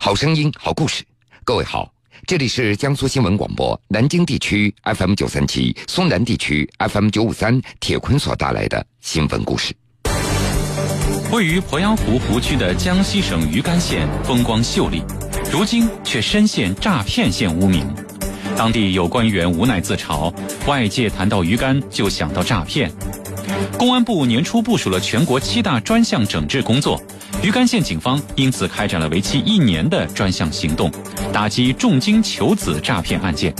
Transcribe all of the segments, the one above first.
好声音，好故事。各位好，这里是江苏新闻广播南京地区 FM 九三七、苏南地区 FM 九五三铁坤所带来的新闻故事。位于鄱阳湖湖区的江西省余干县风光秀丽，如今却深陷诈骗县污名。当地有官员无奈自嘲，外界谈到鱼竿就想到诈骗。公安部年初部署了全国七大专项整治工作。余干县警方因此开展了为期一年的专项行动，打击重金求子诈骗案件。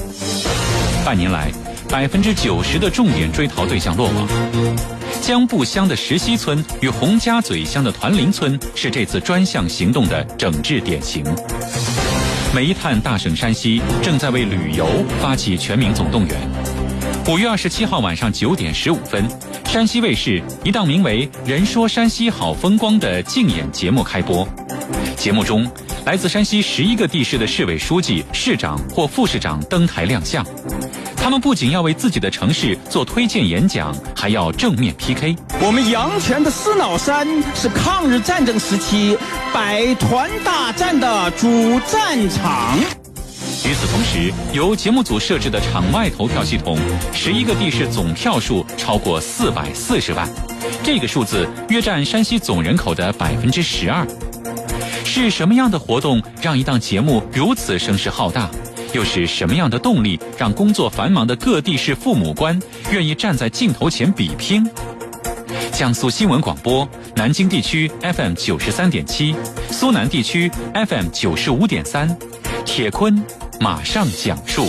半年来，百分之九十的重点追逃对象落网。江埠乡的石溪村与洪家嘴乡的团林村是这次专项行动的整治典型。煤炭大省山西正在为旅游发起全民总动员。五月二十七号晚上九点十五分。山西卫视一档名为《人说山西好风光》的竞演节目开播。节目中，来自山西十一个地市的市委书记、市长或副市长登台亮相。他们不仅要为自己的城市做推荐演讲，还要正面 PK。我们阳泉的司脑山是抗日战争时期百团大战的主战场。与此同时，由节目组设置的场外投票系统，十一个地市总票数超过四百四十万，这个数字约占山西总人口的百分之十二。是什么样的活动让一档节目如此声势浩大？又是什么样的动力让工作繁忙的各地市父母官愿意站在镜头前比拼？江苏新闻广播，南京地区 FM 九十三点七，苏南地区 FM 九十五点三，铁坤。马上讲述。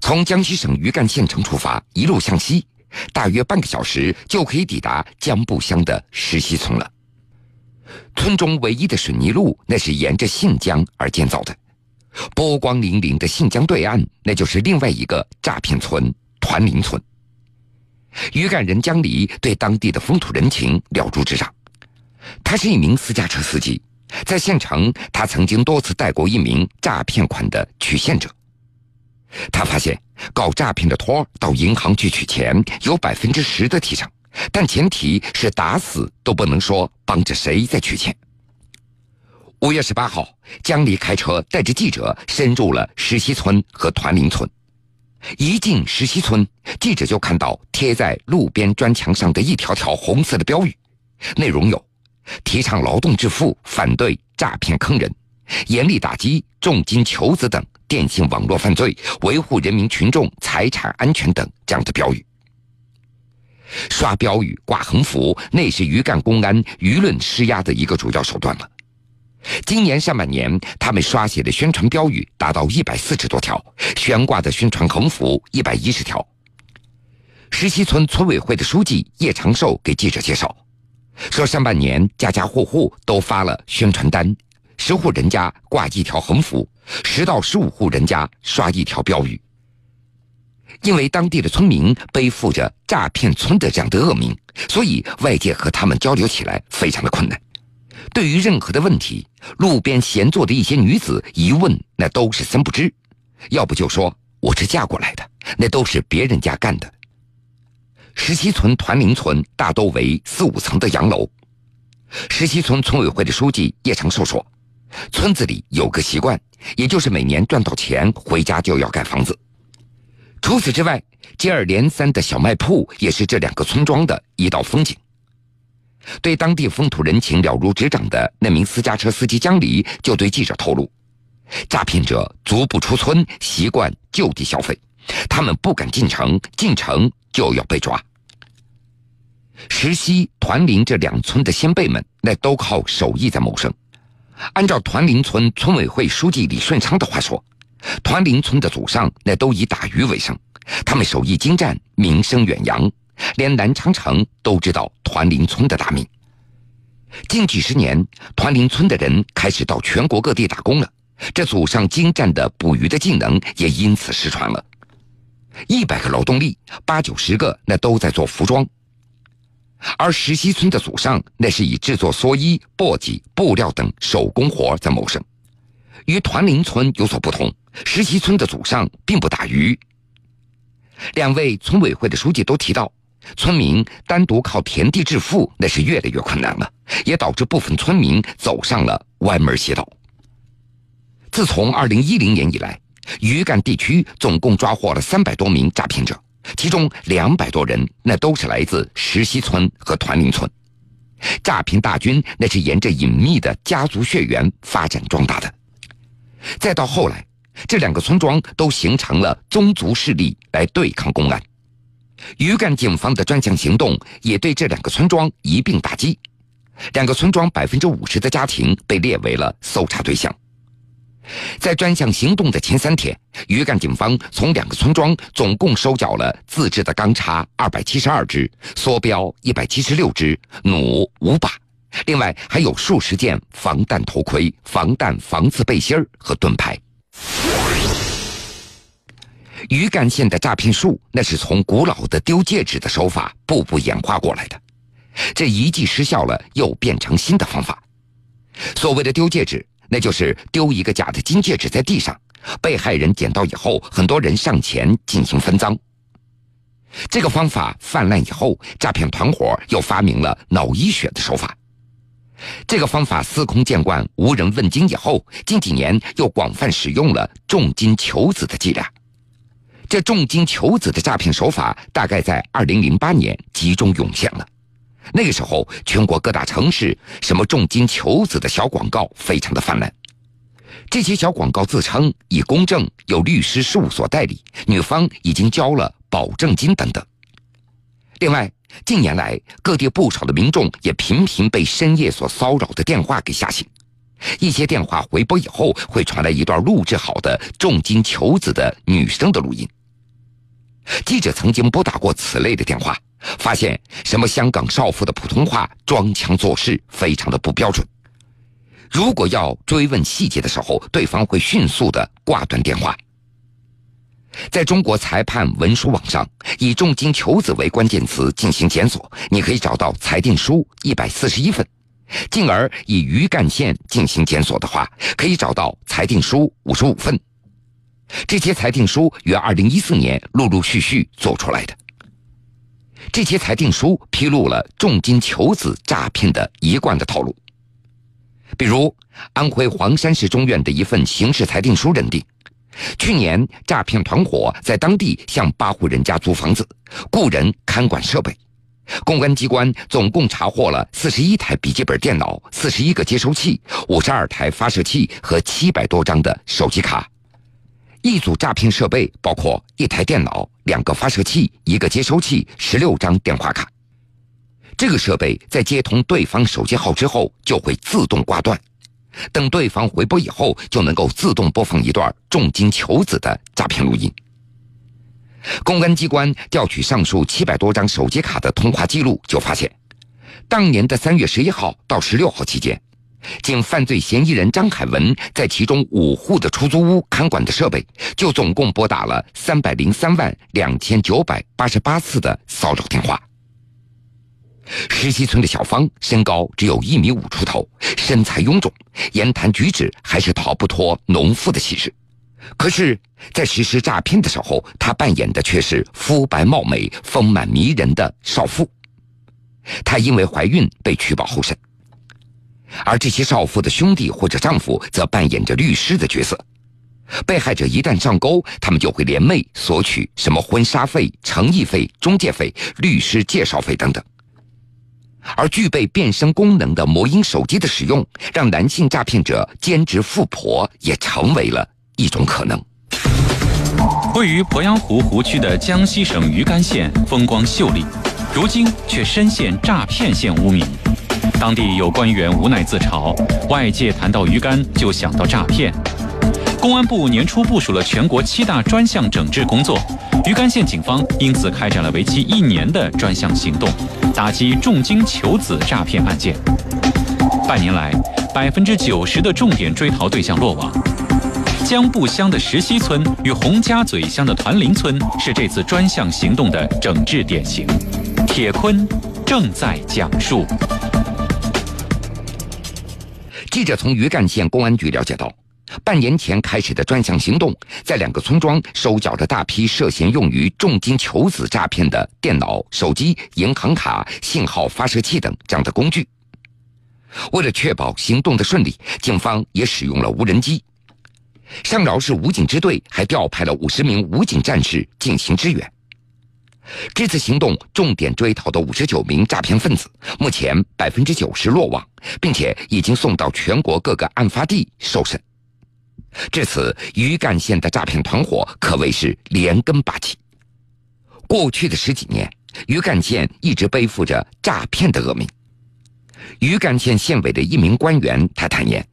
从江西省余干县城出发，一路向西，大约半个小时就可以抵达江埠乡的石溪村了。村中唯一的水泥路，那是沿着信江而建造的。波光粼粼的信江对岸，那就是另外一个诈骗村——团林村。余干人江离对当地的风土人情了如指掌。他是一名私家车司机，在县城，他曾经多次带过一名诈骗款的取现者。他发现，搞诈骗的托到银行去取钱有百分之十的提成，但前提是打死都不能说帮着谁在取钱。五月十八号，江离开车带着记者深入了石溪村和团林村。一进石溪村，记者就看到贴在路边砖墙上的一条条红色的标语，内容有。提倡劳动致富，反对诈骗坑人，严厉打击重金求子等电信网络犯罪，维护人民群众财产安全等这样的标语。刷标语、挂横幅，那是余干公安舆论施压的一个主要手段了。今年上半年，他们刷写的宣传标语达到一百四十多条，悬挂的宣传横幅一百一十条。石溪村村委会的书记叶长寿给记者介绍。说上半年家家户户都发了宣传单，十户人家挂一条横幅，十到十五户人家刷一条标语。因为当地的村民背负着“诈骗村”的这样的恶名，所以外界和他们交流起来非常的困难。对于任何的问题，路边闲坐的一些女子一问，那都是三不知，要不就说我是嫁过来的，那都是别人家干的。石溪村团林村大都为四五层的洋楼。石溪村村委会的书记叶长寿说：“村子里有个习惯，也就是每年赚到钱回家就要盖房子。除此之外，接二连三的小卖铺也是这两个村庄的一道风景。”对当地风土人情了如指掌的那名私家车司机江离就对记者透露：“诈骗者足不出村，习惯就地消费，他们不敢进城，进城。”就要被抓。石溪、团林这两村的先辈们，那都靠手艺在谋生。按照团林村村委会书记李顺昌的话说，团林村的祖上那都以打鱼为生，他们手艺精湛，名声远扬，连南昌城都知道团林村的大名。近几十年，团林村的人开始到全国各地打工了，这祖上精湛的捕鱼的技能也因此失传了。一百个劳动力，八九十个那都在做服装，而石溪村的祖上那是以制作蓑衣、簸箕、布料等手工活在谋生。与团林村有所不同，石溪村的祖上并不打鱼。两位村委会的书记都提到，村民单独靠田地致富那是越来越困难了，也导致部分村民走上了歪门邪道。自从二零一零年以来，余干地区总共抓获了三百多名诈骗者，其中两百多人那都是来自石溪村和团林村。诈骗大军那是沿着隐秘的家族血缘发展壮大的。再到后来，这两个村庄都形成了宗族势力来对抗公安。余干警方的专项行动也对这两个村庄一并打击，两个村庄百分之五十的家庭被列为了搜查对象。在专项行动的前三天，余干警方从两个村庄总共收缴了自制的钢叉二百七十二支、梭镖一百七十六支、弩五把，另外还有数十件防弹头盔、防弹防刺背心和盾牌。余干县的诈骗术，那是从古老的丢戒指的手法步步演化过来的。这一计失效了，又变成新的方法。所谓的丢戒指，那就是丢一个假的金戒指在地上，被害人捡到以后，很多人上前进行分赃。这个方法泛滥以后，诈骗团伙又发明了脑溢血的手法。这个方法司空见惯、无人问津以后，近几年又广泛使用了重金求子的伎俩。这重金求子的诈骗手法，大概在二零零八年集中涌现了。那个时候，全国各大城市什么重金求子的小广告非常的泛滥。这些小广告自称已公证，有律师事务所代理，女方已经交了保证金等等。另外，近年来各地不少的民众也频频被深夜所骚扰的电话给吓醒。一些电话回拨以后，会传来一段录制好的重金求子的女生的录音。记者曾经拨打过此类的电话，发现什么香港少妇的普通话装腔作势，非常的不标准。如果要追问细节的时候，对方会迅速的挂断电话。在中国裁判文书网上，以“重金求子”为关键词进行检索，你可以找到裁定书一百四十一份；进而以余干县进行检索的话，可以找到裁定书五十五份。这些裁定书于二零一四年陆陆续续做出来的。这些裁定书披露了重金求子诈骗的一贯的套路。比如，安徽黄山市中院的一份刑事裁定书认定，去年诈骗团伙在当地向八户人家租房子，雇人看管设备，公安机关总共查获了四十一台笔记本电脑、四十一个接收器、五十二台发射器和七百多张的手机卡。一组诈骗设备包括一台电脑、两个发射器、一个接收器、十六张电话卡。这个设备在接通对方手机号之后就会自动挂断，等对方回拨以后，就能够自动播放一段重金求子的诈骗录音。公安机关调取上述七百多张手机卡的通话记录，就发现，当年的三月十一号到十六号期间。仅犯罪嫌疑人张凯文在其中五户的出租屋看管的设备，就总共拨打了三百零三万两千九百八十八次的骚扰电话。石溪村的小芳身高只有一米五出头，身材臃肿，言谈举止还是逃不脱农妇的气质。可是，在实施诈骗的时候，她扮演的却是肤白貌美、丰满迷人的少妇。她因为怀孕被取保候审。而这些少妇的兄弟或者丈夫则扮演着律师的角色，被害者一旦上钩，他们就会联袂索取什么婚纱费、诚意费、中介费、律师介绍费等等。而具备变声功能的魔音手机的使用，让男性诈骗者兼职富婆也成为了一种可能。位于鄱阳湖湖区的江西省余干县风光秀丽，如今却深陷诈骗线污名。当地有官员无奈自嘲，外界谈到鱼竿就想到诈骗。公安部年初部署了全国七大专项整治工作，鱼竿县警方因此开展了为期一年的专项行动，打击重金求子诈骗案件。半年来，百分之九十的重点追逃对象落网。江埠乡的石溪村与洪家嘴乡的团林村是这次专项行动的整治典型。铁坤正在讲述。记者从余干县公安局了解到，半年前开始的专项行动，在两个村庄收缴了大批涉嫌用于重金求子诈骗的电脑、手机、银行卡、信号发射器等这样的工具。为了确保行动的顺利，警方也使用了无人机。上饶市武警支队还调派了五十名武警战士进行支援。这次行动重点追逃的五十九名诈骗分子，目前百分之九十落网，并且已经送到全国各个案发地受审。至此，余干县的诈骗团伙可谓是连根拔起。过去的十几年，余干县一直背负着诈骗的恶名。余干县县委的一名官员，他坦言，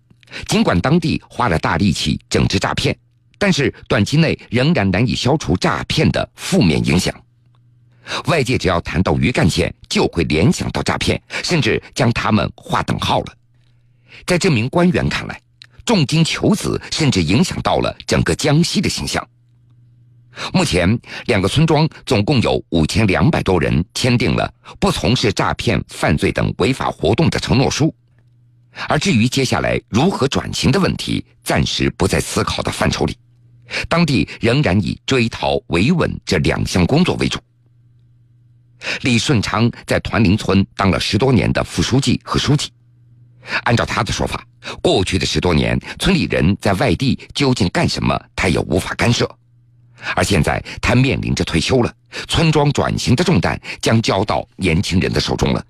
尽管当地花了大力气整治诈骗，但是短期内仍然难以消除诈骗的负面影响。外界只要谈到余干县，就会联想到诈骗，甚至将他们划等号了。在这名官员看来，重金求子甚至影响到了整个江西的形象。目前，两个村庄总共有五千两百多人签订了不从事诈骗犯罪等违法活动的承诺书，而至于接下来如何转型的问题，暂时不在思考的范畴里。当地仍然以追逃维稳这两项工作为主。李顺昌在团林村当了十多年的副书记和书记，按照他的说法，过去的十多年，村里人在外地究竟干什么，他也无法干涉。而现在，他面临着退休了，村庄转型的重担将交到年轻人的手中了。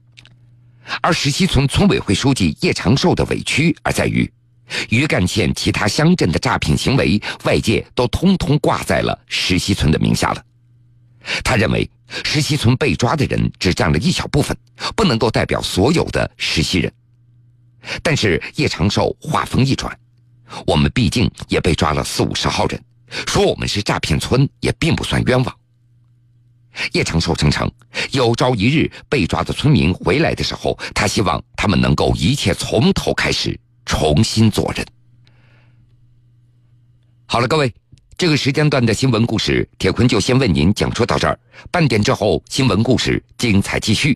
而石溪村村委会书记叶长寿的委屈而在于，余干县其他乡镇的诈骗行为，外界都通通挂在了石溪村的名下了。他认为。石溪村被抓的人只占了一小部分，不能够代表所有的石溪人。但是叶长寿话锋一转：“我们毕竟也被抓了四五十号人，说我们是诈骗村也并不算冤枉。”叶长寿声称，有朝一日被抓的村民回来的时候，他希望他们能够一切从头开始，重新做人。好了，各位。这个时间段的新闻故事，铁坤就先为您讲述到这儿。半点之后，新闻故事精彩继续。